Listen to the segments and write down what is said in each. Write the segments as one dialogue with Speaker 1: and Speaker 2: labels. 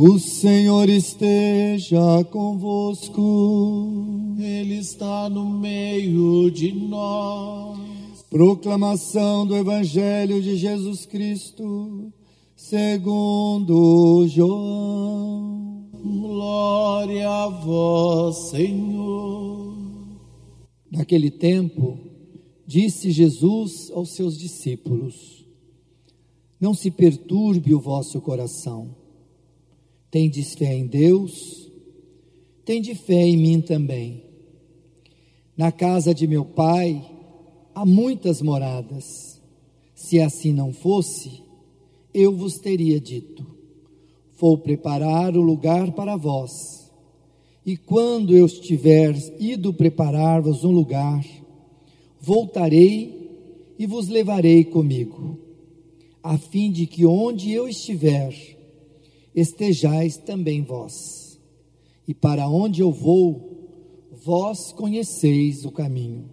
Speaker 1: O Senhor esteja convosco.
Speaker 2: Ele está no meio de nós.
Speaker 1: Proclamação do Evangelho de Jesus Cristo, segundo João.
Speaker 2: Glória a vós, Senhor.
Speaker 1: Naquele tempo, disse Jesus aos seus discípulos: Não se perturbe o vosso coração. Tendes fé em Deus, tende fé em mim também. Na casa de meu pai há muitas moradas. Se assim não fosse, eu vos teria dito: Vou preparar o lugar para vós. E quando eu estiver ido preparar-vos um lugar, voltarei e vos levarei comigo, a fim de que onde eu estiver, estejais também vós. E para onde eu vou, vós conheceis o caminho.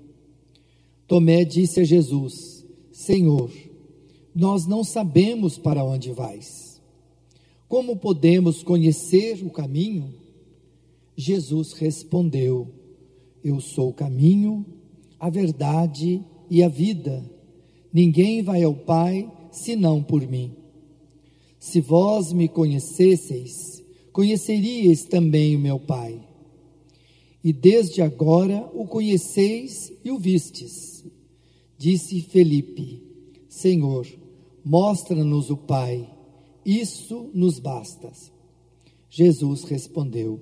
Speaker 1: Tomé disse a Jesus: Senhor, nós não sabemos para onde vais. Como podemos conhecer o caminho? Jesus respondeu: Eu sou o caminho, a verdade e a vida. Ninguém vai ao Pai senão por mim. Se vós me conhecesseis, conheceríeis também o meu Pai. E desde agora o conheceis e o vistes. Disse Felipe: Senhor, mostra-nos o Pai, isso nos basta. Jesus respondeu: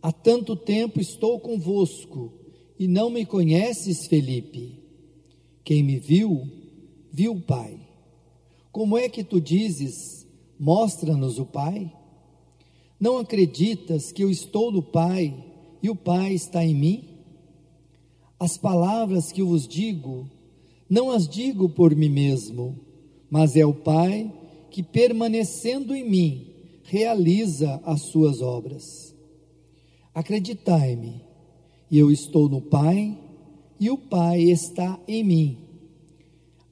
Speaker 1: Há tanto tempo estou convosco e não me conheces, Felipe. Quem me viu, viu o Pai. Como é que tu dizes, Mostra-nos o Pai. Não acreditas que eu estou no Pai e o Pai está em mim? As palavras que eu vos digo, não as digo por mim mesmo, mas é o Pai que, permanecendo em mim, realiza as suas obras. Acreditai-me, eu estou no Pai, e o Pai está em mim.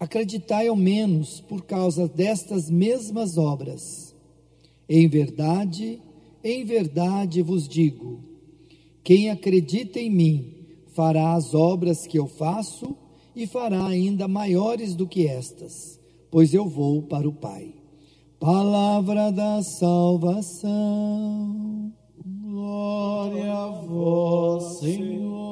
Speaker 1: Acreditai ao menos por causa destas mesmas obras. Em verdade, em verdade vos digo: quem acredita em mim fará as obras que eu faço e fará ainda maiores do que estas, pois eu vou para o Pai. Palavra da salvação.
Speaker 2: Glória a vós, Senhor.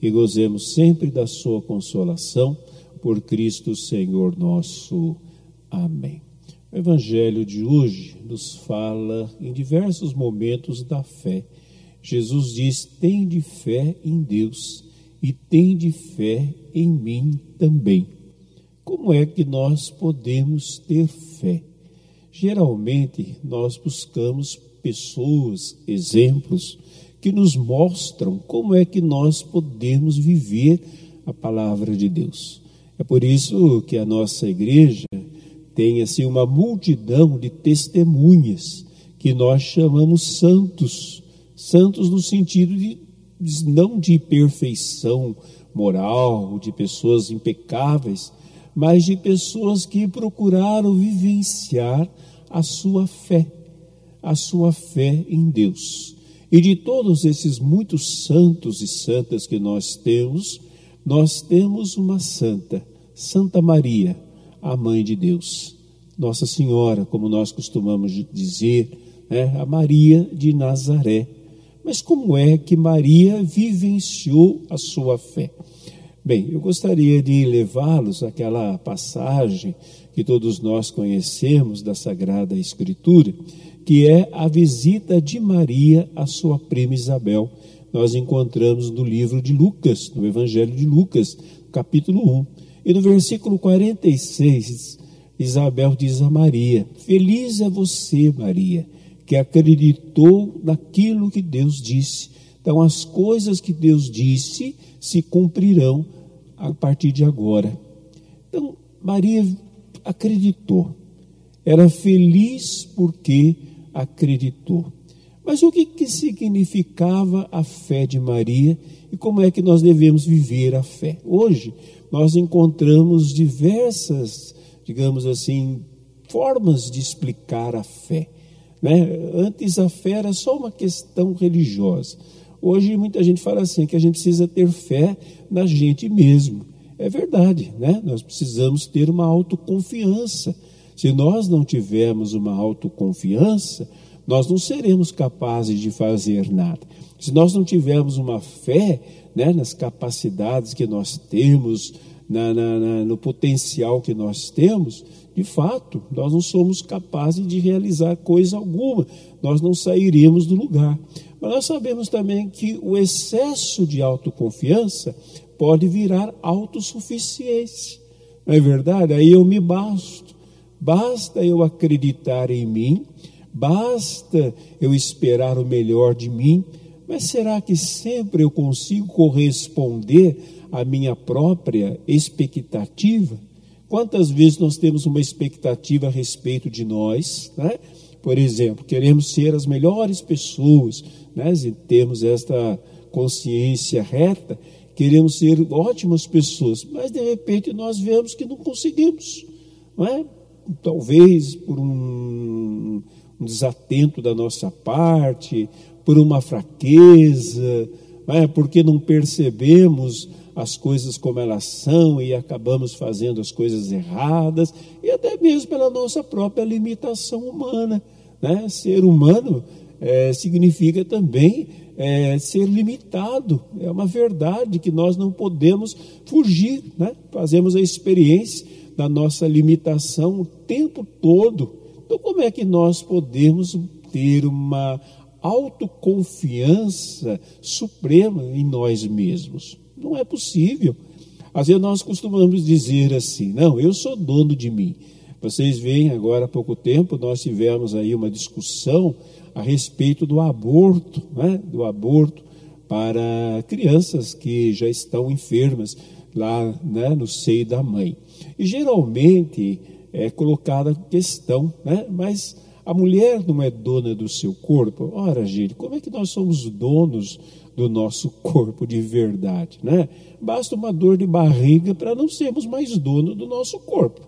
Speaker 3: e gozemos sempre da sua consolação por Cristo Senhor nosso. Amém. O Evangelho de hoje nos fala em diversos momentos da fé. Jesus diz: Tende fé em Deus e tende fé em mim também. Como é que nós podemos ter fé? Geralmente nós buscamos pessoas, exemplos, que nos mostram como é que nós podemos viver a palavra de Deus. É por isso que a nossa igreja tem assim uma multidão de testemunhas que nós chamamos santos, santos no sentido de não de perfeição moral, de pessoas impecáveis, mas de pessoas que procuraram vivenciar a sua fé, a sua fé em Deus. E de todos esses muitos santos e santas que nós temos, nós temos uma santa, Santa Maria, a mãe de Deus. Nossa Senhora, como nós costumamos dizer, né, a Maria de Nazaré. Mas como é que Maria vivenciou a sua fé? Bem, eu gostaria de levá-los àquela passagem que todos nós conhecemos da Sagrada Escritura, que é a visita de Maria à sua prima Isabel. Nós encontramos no livro de Lucas, no Evangelho de Lucas, capítulo 1. E no versículo 46, Isabel diz a Maria: Feliz é você, Maria, que acreditou naquilo que Deus disse. Então, as coisas que Deus disse se cumprirão a partir de agora. Então, Maria acreditou. Era feliz porque acreditou. Mas o que, que significava a fé de Maria e como é que nós devemos viver a fé? Hoje, nós encontramos diversas, digamos assim, formas de explicar a fé. Né? Antes a fé era só uma questão religiosa. Hoje muita gente fala assim que a gente precisa ter fé na gente mesmo. É verdade, né? Nós precisamos ter uma autoconfiança. Se nós não tivermos uma autoconfiança, nós não seremos capazes de fazer nada. Se nós não tivermos uma fé né, nas capacidades que nós temos, na, na, na, no potencial que nós temos, de fato, nós não somos capazes de realizar coisa alguma, nós não sairemos do lugar. Mas nós sabemos também que o excesso de autoconfiança pode virar autossuficiência. Não é verdade? Aí eu me basto. Basta eu acreditar em mim basta eu esperar o melhor de mim, mas será que sempre eu consigo corresponder à minha própria expectativa? Quantas vezes nós temos uma expectativa a respeito de nós, né? Por exemplo, queremos ser as melhores pessoas, né? E temos esta consciência reta, queremos ser ótimas pessoas, mas de repente nós vemos que não conseguimos, não é? Talvez por um um desatento da nossa parte, por uma fraqueza, é? porque não percebemos as coisas como elas são e acabamos fazendo as coisas erradas, e até mesmo pela nossa própria limitação humana. Né? Ser humano é, significa também é, ser limitado, é uma verdade que nós não podemos fugir, né? fazemos a experiência da nossa limitação o tempo todo. Então, como é que nós podemos ter uma autoconfiança suprema em nós mesmos? Não é possível. Às vezes nós costumamos dizer assim: não, eu sou dono de mim. Vocês veem agora há pouco tempo, nós tivemos aí uma discussão a respeito do aborto, né? do aborto para crianças que já estão enfermas lá né? no seio da mãe. E geralmente é colocada a questão, né? mas a mulher não é dona do seu corpo. Ora, gente, como é que nós somos donos do nosso corpo de verdade? Né? Basta uma dor de barriga para não sermos mais donos do nosso corpo.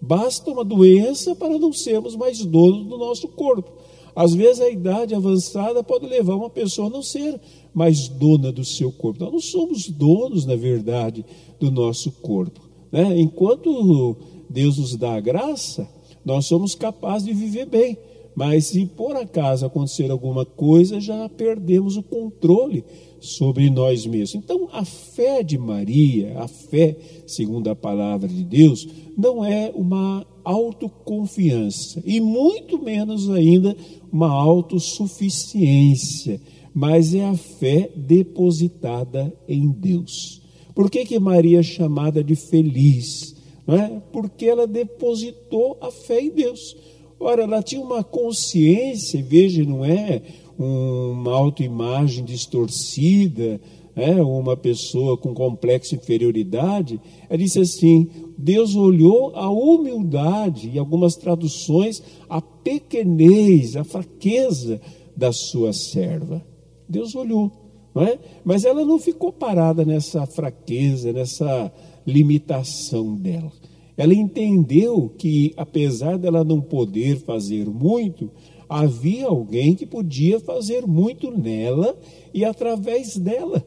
Speaker 3: Basta uma doença para não sermos mais donos do nosso corpo. Às vezes a idade avançada pode levar uma pessoa a não ser mais dona do seu corpo. Nós não somos donos, na verdade, do nosso corpo. Né? Enquanto Deus nos dá a graça, nós somos capazes de viver bem. Mas se por acaso acontecer alguma coisa, já perdemos o controle sobre nós mesmos. Então, a fé de Maria, a fé, segundo a palavra de Deus, não é uma autoconfiança e muito menos ainda uma autossuficiência, mas é a fé depositada em Deus. Por que, que Maria é chamada de feliz? não é? porque ela depositou a fé em Deus. Ora, ela tinha uma consciência, veja, não é uma autoimagem distorcida, é, uma pessoa com complexo de inferioridade, ela disse assim: Deus olhou a humildade, e algumas traduções, a pequenez, a fraqueza da sua serva. Deus olhou, não é? Mas ela não ficou parada nessa fraqueza, nessa limitação dela. Ela entendeu que, apesar dela não poder fazer muito, havia alguém que podia fazer muito nela e através dela.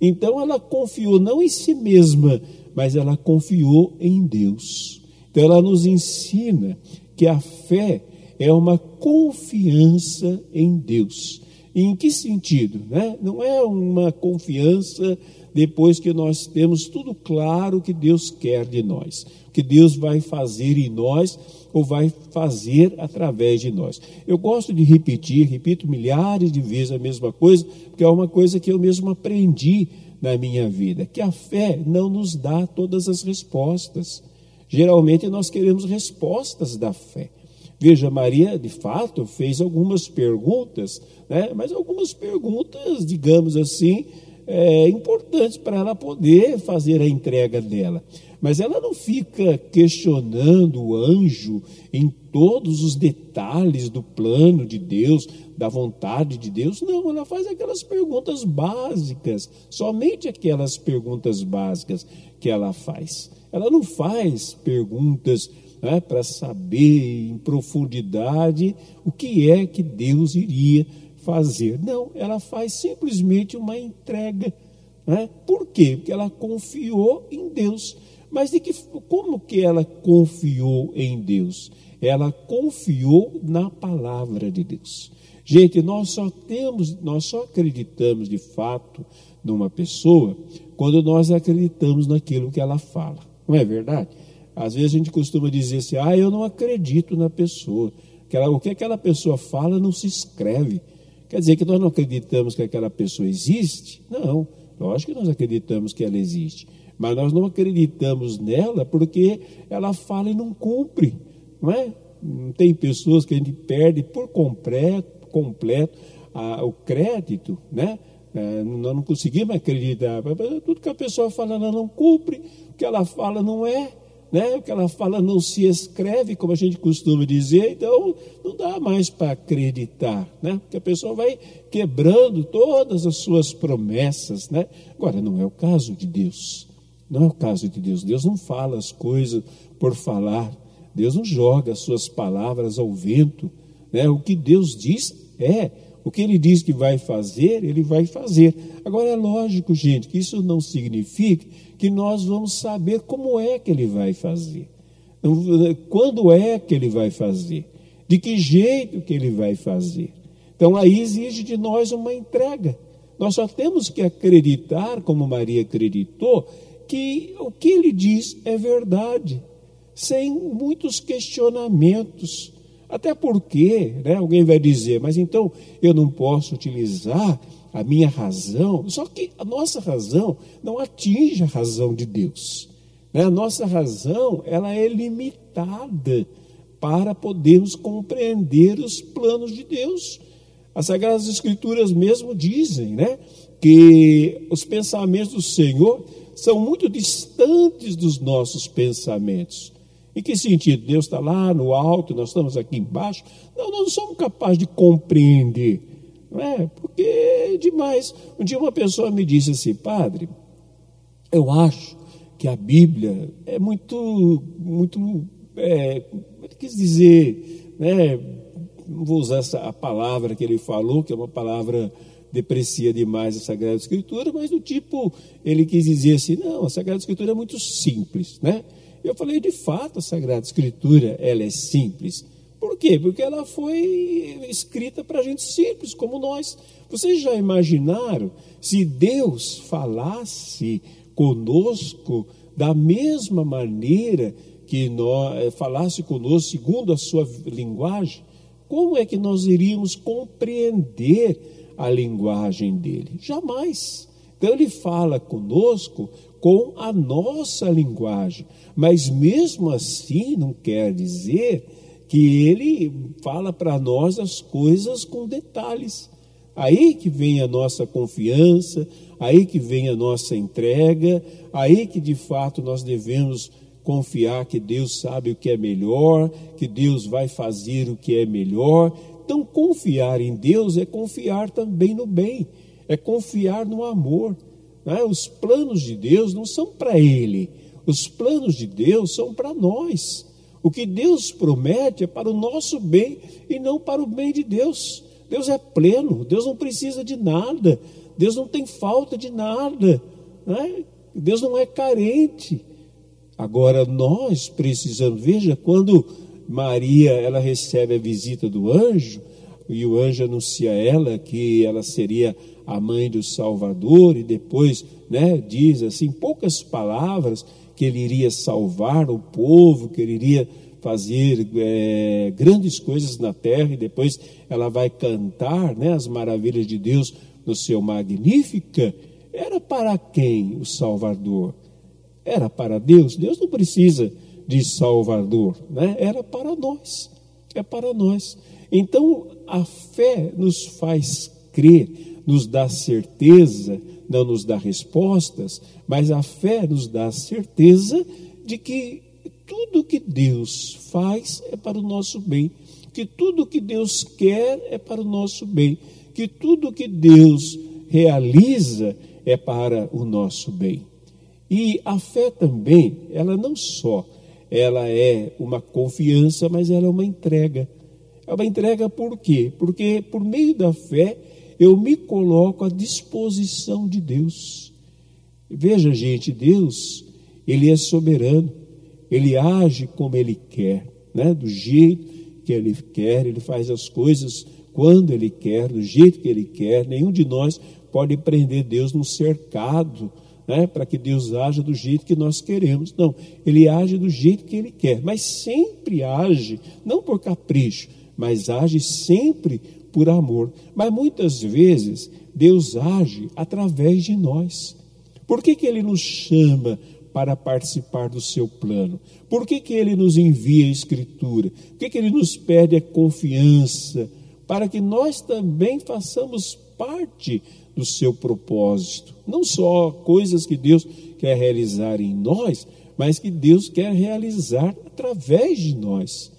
Speaker 3: Então ela confiou não em si mesma, mas ela confiou em Deus. Então ela nos ensina que a fé é uma confiança em Deus. Em que sentido? Né? Não é uma confiança depois que nós temos tudo claro que Deus quer de nós, que Deus vai fazer em nós ou vai fazer através de nós. Eu gosto de repetir, repito milhares de vezes a mesma coisa, porque é uma coisa que eu mesmo aprendi na minha vida, que a fé não nos dá todas as respostas. Geralmente nós queremos respostas da fé. Veja, Maria, de fato, fez algumas perguntas, né? mas algumas perguntas, digamos assim, é, importantes para ela poder fazer a entrega dela. Mas ela não fica questionando o anjo em todos os detalhes do plano de Deus, da vontade de Deus. Não, ela faz aquelas perguntas básicas, somente aquelas perguntas básicas que ela faz. Ela não faz perguntas né, para saber em profundidade o que é que Deus iria fazer. Não, ela faz simplesmente uma entrega. Né? Por quê? Porque ela confiou em Deus. Mas de que, como que ela confiou em Deus? Ela confiou na palavra de Deus. Gente, nós só temos, nós só acreditamos de fato numa pessoa quando nós acreditamos naquilo que ela fala. Não é verdade? Às vezes a gente costuma dizer assim: "Ah, eu não acredito na pessoa". O que aquela pessoa fala não se escreve. Quer dizer que nós não acreditamos que aquela pessoa existe? Não. Lógico que nós acreditamos que ela existe. Mas nós não acreditamos nela porque ela fala e não cumpre, não é? Tem pessoas que a gente perde por completo, completo a, o crédito, né? É, nós não conseguimos acreditar. Tudo que a pessoa fala ela não cumpre, o que ela fala não é, né? o que ela fala não se escreve, como a gente costuma dizer, então não dá mais para acreditar, né? porque a pessoa vai quebrando todas as suas promessas. Né? Agora, não é o caso de Deus. Não é o caso de Deus. Deus não fala as coisas por falar. Deus não joga as suas palavras ao vento. Né? O que Deus diz é. O que ele diz que vai fazer, ele vai fazer. Agora é lógico, gente, que isso não significa que nós vamos saber como é que ele vai fazer. Quando é que ele vai fazer? De que jeito que ele vai fazer? Então aí exige de nós uma entrega. Nós só temos que acreditar, como Maria acreditou, que o que ele diz é verdade, sem muitos questionamentos. Até porque, né, alguém vai dizer, mas então eu não posso utilizar a minha razão. Só que a nossa razão não atinge a razão de Deus. Né? A nossa razão ela é limitada para podermos compreender os planos de Deus. As Sagradas Escrituras mesmo dizem né, que os pensamentos do Senhor são muito distantes dos nossos pensamentos. Em que sentido? Deus está lá no alto, nós estamos aqui embaixo. Não, nós não somos capazes de compreender. Não é? Porque é demais. Um dia uma pessoa me disse assim, padre, eu acho que a Bíblia é muito, muito, é, quis dizer, né? não vou usar essa, a palavra que ele falou, que é uma palavra deprecia demais a Sagrada Escritura, mas do tipo, ele quis dizer assim, não, a Sagrada Escritura é muito simples, né? Eu falei, de fato, a Sagrada Escritura, ela é simples. Por quê? Porque ela foi escrita para gente simples, como nós. Vocês já imaginaram se Deus falasse conosco da mesma maneira que nós, eh, falasse conosco segundo a sua linguagem? Como é que nós iríamos compreender a linguagem dele? Jamais. Então ele fala conosco com a nossa linguagem, mas mesmo assim não quer dizer que ele fala para nós as coisas com detalhes. Aí que vem a nossa confiança, aí que vem a nossa entrega, aí que de fato nós devemos confiar que Deus sabe o que é melhor, que Deus vai fazer o que é melhor, então, confiar em Deus é confiar também no bem, é confiar no amor. Né? Os planos de Deus não são para Ele, os planos de Deus são para nós. O que Deus promete é para o nosso bem e não para o bem de Deus. Deus é pleno, Deus não precisa de nada, Deus não tem falta de nada, né? Deus não é carente. Agora nós precisamos, veja, quando Maria, ela recebe a visita do anjo, e o anjo anuncia a ela que ela seria a mãe do Salvador, e depois né, diz assim, poucas palavras, que ele iria salvar o povo, que ele iria fazer é, grandes coisas na terra, e depois ela vai cantar né, as maravilhas de Deus no seu Magnífica. Era para quem o Salvador? Era para Deus. Deus não precisa de Salvador, né? era para nós. é para nós. Então, a fé nos faz crer, nos dá certeza, não nos dá respostas, mas a fé nos dá certeza de que tudo que Deus faz é para o nosso bem, que tudo que Deus quer é para o nosso bem, que tudo que Deus realiza é para o nosso bem. E a fé também, ela não só ela é uma confiança, mas ela é uma entrega. É uma entrega por quê? Porque por meio da fé eu me coloco à disposição de Deus. Veja, gente, Deus, ele é soberano. Ele age como ele quer, né? Do jeito que ele quer, ele faz as coisas quando ele quer, do jeito que ele quer. Nenhum de nós pode prender Deus num cercado, né, para que Deus haja do jeito que nós queremos. Não, ele age do jeito que ele quer, mas sempre age, não por capricho, mas age sempre por amor. Mas muitas vezes Deus age através de nós. Por que, que ele nos chama para participar do seu plano? Por que, que ele nos envia a Escritura? Por que, que ele nos pede a confiança? Para que nós também façamos parte do seu propósito. Não só coisas que Deus quer realizar em nós, mas que Deus quer realizar através de nós.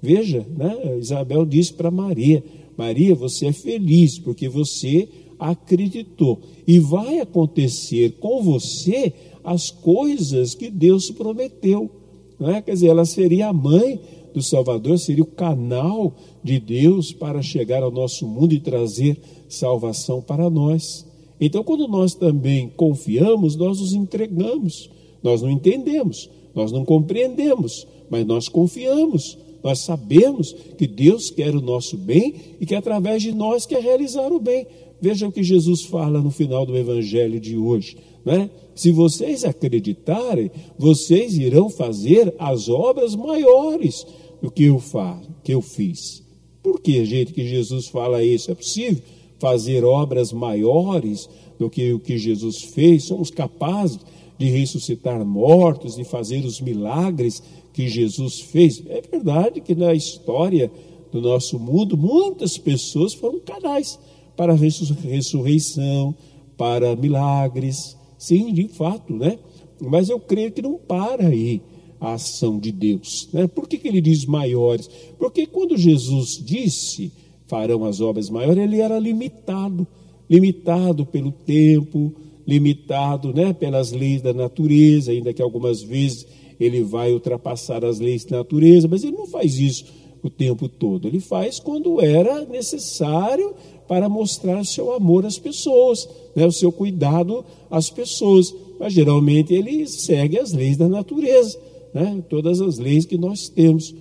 Speaker 3: Veja, né? Isabel disse para Maria: Maria, você é feliz porque você acreditou. E vai acontecer com você as coisas que Deus prometeu. Né? Quer dizer, ela seria a mãe do Salvador, seria o canal de Deus para chegar ao nosso mundo e trazer salvação para nós. Então, quando nós também confiamos, nós nos entregamos. Nós não entendemos, nós não compreendemos, mas nós confiamos. Nós sabemos que Deus quer o nosso bem e que através de nós quer realizar o bem. Veja o que Jesus fala no final do evangelho de hoje. Né? Se vocês acreditarem, vocês irão fazer as obras maiores do que eu faço, que eu fiz. Por que, gente, que Jesus fala isso? É possível fazer obras maiores do que o que Jesus fez? Somos capazes de ressuscitar mortos, de fazer os milagres que Jesus fez? É verdade que na história do nosso mundo, muitas pessoas foram canais para a ressurreição, para milagres. Sim, de fato, né? Mas eu creio que não para aí a ação de Deus. Né? Por que, que ele diz maiores? Porque quando Jesus disse farão as obras maiores, ele era limitado limitado pelo tempo, limitado né, pelas leis da natureza, ainda que algumas vezes ele vai ultrapassar as leis da natureza, mas ele não faz isso o tempo todo. Ele faz quando era necessário para mostrar seu amor às pessoas, né, o seu cuidado às pessoas. Mas geralmente ele segue as leis da natureza né? todas as leis que nós temos.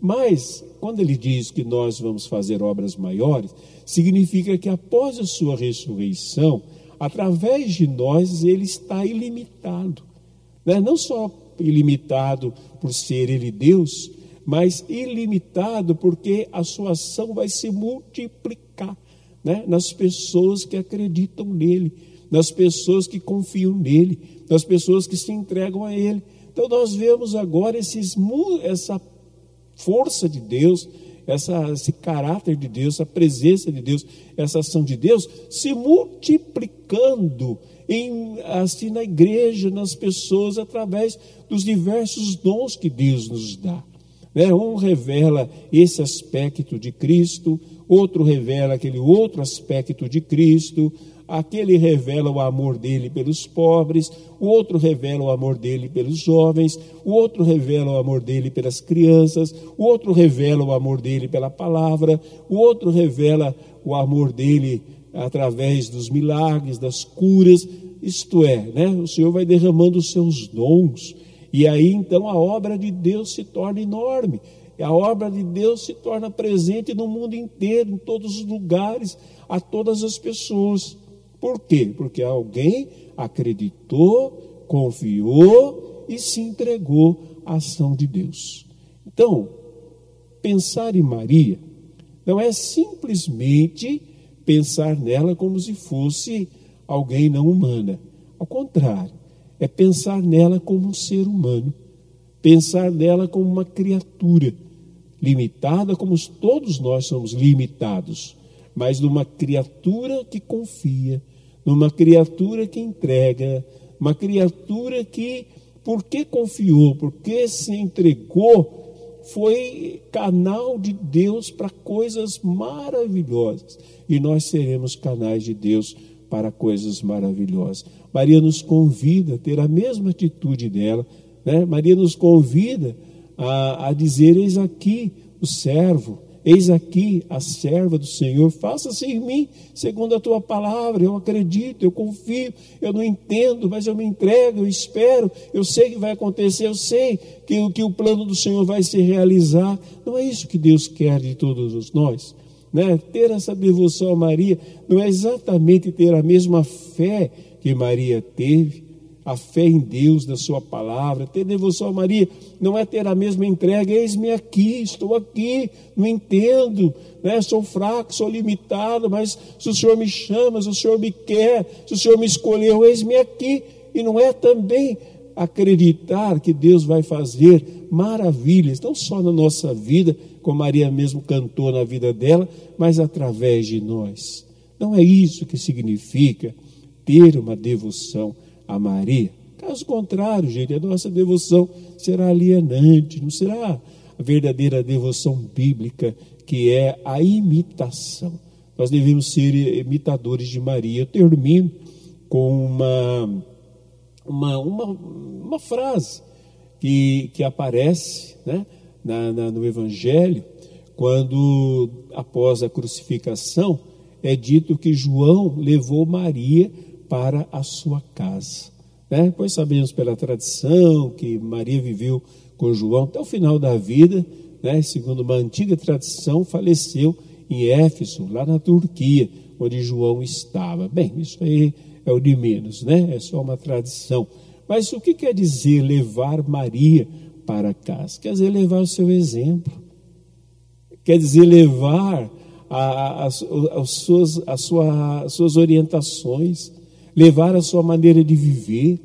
Speaker 3: Mas, quando ele diz que nós vamos fazer obras maiores, significa que após a sua ressurreição, através de nós, ele está ilimitado. Né? Não só ilimitado por ser ele Deus, mas ilimitado porque a sua ação vai se multiplicar né? nas pessoas que acreditam nele, nas pessoas que confiam nele, nas pessoas que se entregam a ele. Então nós vemos agora esses, essa força de Deus, essa, esse caráter de Deus, essa presença de Deus, essa ação de Deus se multiplicando em, assim na igreja, nas pessoas, através dos diversos dons que Deus nos dá. Né? Um revela esse aspecto de Cristo, outro revela aquele outro aspecto de Cristo, aquele revela o amor dele pelos pobres, o outro revela o amor dele pelos jovens, o outro revela o amor dele pelas crianças, o outro revela o amor dele pela palavra, o outro revela o amor dele através dos milagres, das curas, isto é, né? o Senhor vai derramando os seus dons, e aí então a obra de Deus se torna enorme. A obra de Deus se torna presente no mundo inteiro, em todos os lugares, a todas as pessoas. Por quê? Porque alguém acreditou, confiou e se entregou à ação de Deus. Então, pensar em Maria não é simplesmente pensar nela como se fosse alguém não humana. Ao contrário, é pensar nela como um ser humano, pensar nela como uma criatura limitada como todos nós somos limitados, mas numa criatura que confia, numa criatura que entrega, uma criatura que, porque confiou, porque se entregou, foi canal de Deus para coisas maravilhosas. E nós seremos canais de Deus para coisas maravilhosas. Maria nos convida a ter a mesma atitude dela. Né? Maria nos convida a, a dizer: Eis aqui o servo, eis aqui a serva do Senhor, faça-se em mim segundo a tua palavra. Eu acredito, eu confio, eu não entendo, mas eu me entrego, eu espero, eu sei que vai acontecer, eu sei que, que o plano do Senhor vai se realizar. Não é isso que Deus quer de todos nós. Né? Ter essa devoção a Maria não é exatamente ter a mesma fé que Maria teve, a fé em Deus, da Sua palavra. Ter devoção a Maria não é ter a mesma entrega, eis-me aqui, estou aqui, não entendo, né? sou fraco, sou limitado, mas se o Senhor me chama, se o Senhor me quer, se o Senhor me escolheu, eis-me aqui. E não é também acreditar que Deus vai fazer maravilhas, não só na nossa vida, como Maria mesmo cantou na vida dela, mas através de nós. Não é isso que significa ter uma devoção a Maria. Caso contrário, gente, a nossa devoção será alienante, não será a verdadeira devoção bíblica, que é a imitação. Nós devemos ser imitadores de Maria. Eu termino com uma, uma, uma, uma frase que, que aparece né, na, na, no Evangelho, quando, após a crucificação, é dito que João levou Maria para a sua casa. Né? Pois sabemos pela tradição que Maria viveu com João até o final da vida, né? segundo uma antiga tradição, faleceu em Éfeso, lá na Turquia, onde João estava. Bem, isso aí é o de menos, né? É só uma tradição. Mas o que quer dizer levar Maria para casa? Quer dizer levar o seu exemplo. Quer dizer levar suas, as, sua, as suas orientações levar a sua maneira de viver.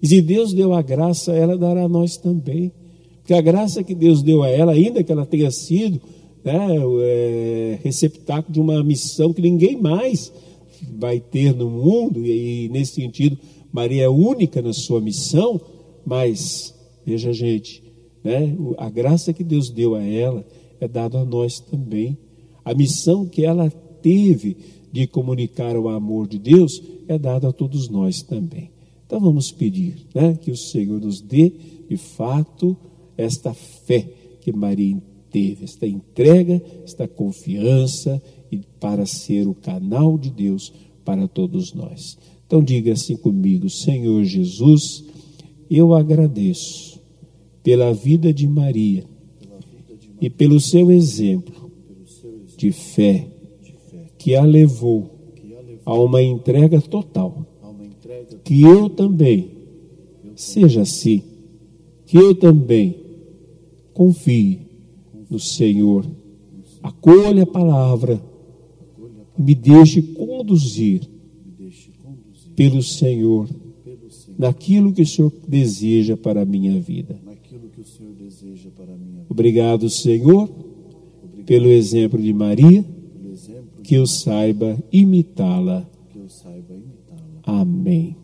Speaker 3: E se Deus deu a graça, ela dará a nós também. Porque a graça que Deus deu a ela, ainda que ela tenha sido né, é, receptáculo de uma missão que ninguém mais vai ter no mundo, e, e nesse sentido, Maria é única na sua missão, mas, veja, gente, né, a graça que Deus deu a ela é dada a nós também. A missão que ela teve de comunicar o amor de Deus é dado a todos nós também. Então vamos pedir né, que o Senhor nos dê, de fato, esta fé que Maria teve, esta entrega, esta confiança e para ser o canal de Deus para todos nós. Então diga assim comigo, Senhor Jesus, eu agradeço pela vida de Maria e pelo seu exemplo de fé que a levou a uma entrega total. Que eu também seja assim. Que eu também confie no Senhor. Acolha a palavra. Me deixe conduzir pelo Senhor naquilo que o Senhor deseja para a minha vida. Obrigado, Senhor, pelo exemplo de Maria que eu saiba imitá-la. Amém.